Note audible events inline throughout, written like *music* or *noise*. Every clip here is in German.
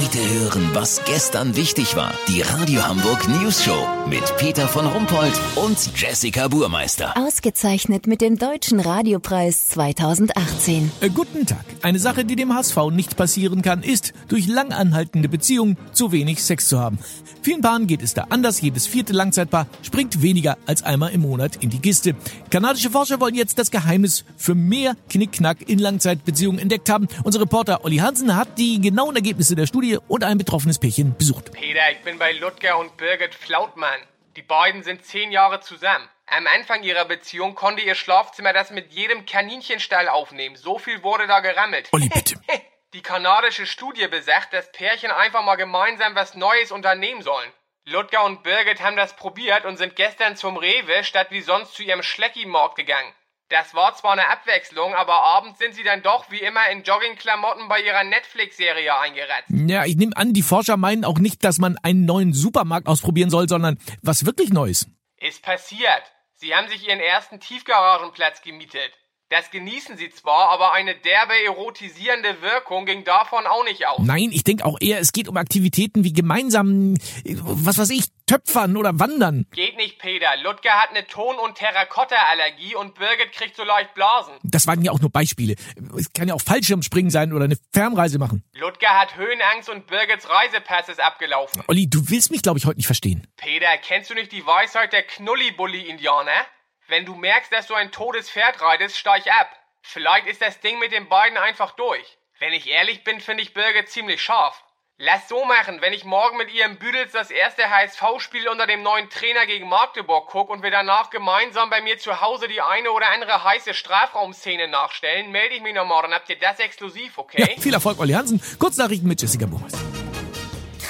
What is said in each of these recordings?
Heute hören, was gestern wichtig war. Die Radio Hamburg News Show mit Peter von Rumpold und Jessica Burmeister. Ausgezeichnet mit dem Deutschen Radiopreis 2018. Äh, guten Tag. Eine Sache, die dem HSV nicht passieren kann, ist, durch langanhaltende Beziehungen zu wenig Sex zu haben. Vielen Paaren geht es da anders. Jedes vierte Langzeitpaar springt weniger als einmal im Monat in die Kiste. Kanadische Forscher wollen jetzt das Geheimnis für mehr Knickknack in Langzeitbeziehungen entdeckt haben. Unser Reporter Olli Hansen hat die genauen Ergebnisse der Studie und ein betroffenes Pärchen besucht. Peter, ich bin bei Ludger und Birgit Flautmann. Die beiden sind zehn Jahre zusammen. Am Anfang ihrer Beziehung konnte ihr Schlafzimmer das mit jedem Kaninchenstall aufnehmen. So viel wurde da gerammelt. Olli, bitte. *laughs* Die kanadische Studie besagt, dass Pärchen einfach mal gemeinsam was Neues unternehmen sollen. Ludger und Birgit haben das probiert und sind gestern zum Rewe statt wie sonst zu ihrem Schlecki-Markt gegangen. Das war zwar eine Abwechslung, aber abends sind sie dann doch wie immer in Joggingklamotten bei ihrer Netflix-Serie eingeretzt. Ja, ich nehme an, die Forscher meinen auch nicht, dass man einen neuen Supermarkt ausprobieren soll, sondern was wirklich Neues. Ist passiert. Sie haben sich ihren ersten Tiefgaragenplatz gemietet. Das genießen sie zwar, aber eine derbe erotisierende Wirkung ging davon auch nicht aus. Nein, ich denke auch eher, es geht um Aktivitäten wie gemeinsam, was weiß ich, Töpfern oder Wandern. Geht nicht, Peter. Ludger hat eine Ton- und Terrakotta-Allergie und Birgit kriegt so leicht Blasen. Das waren ja auch nur Beispiele. Es kann ja auch Fallschirmspringen sein oder eine Fernreise machen. Ludger hat Höhenangst und Birgits Reisepass ist abgelaufen. Olli, du willst mich, glaube ich, heute nicht verstehen. Peter, kennst du nicht die Weisheit der Knullibully-Indianer? Wenn du merkst, dass du ein totes Pferd reitest, steig ab. Vielleicht ist das Ding mit den beiden einfach durch. Wenn ich ehrlich bin, finde ich Birgit ziemlich scharf. Lass so machen, wenn ich morgen mit ihr im Büdels das erste HSV-Spiel unter dem neuen Trainer gegen Magdeburg guck und wir danach gemeinsam bei mir zu Hause die eine oder andere heiße Strafraumszene nachstellen, melde ich mich noch morgen. Habt ihr das exklusiv, okay? Ja, viel Erfolg, Olli Hansen. Kurznachrichten mit Jessica Burmeister.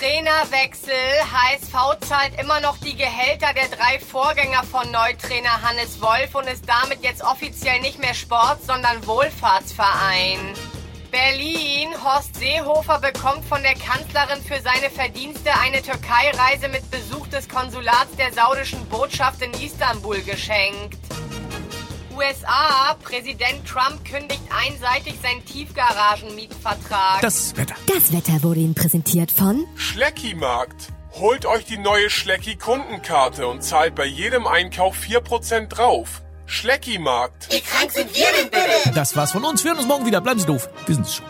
Trainerwechsel. HSV zahlt immer noch die Gehälter der drei Vorgänger von Neutrainer Hannes Wolf und ist damit jetzt offiziell nicht mehr Sport, sondern Wohlfahrtsverein. Berlin. Horst Seehofer bekommt von der Kanzlerin für seine Verdienste eine Türkei-Reise mit Besuch des Konsulats der saudischen Botschaft in Istanbul geschenkt. USA. Präsident Trump kündigt einseitig seinen Tiefgaragenmietvertrag. Das Wetter. Das Wetter wurde Ihnen präsentiert von Schlecki-Markt. Holt euch die neue Schlecki-Kundenkarte und zahlt bei jedem Einkauf 4% drauf. Schlecki-Markt. Wie krank sind wir denn bitte? Das war's von uns. Wir hören uns morgen wieder. Bleiben Sie doof. Wir sind's schon.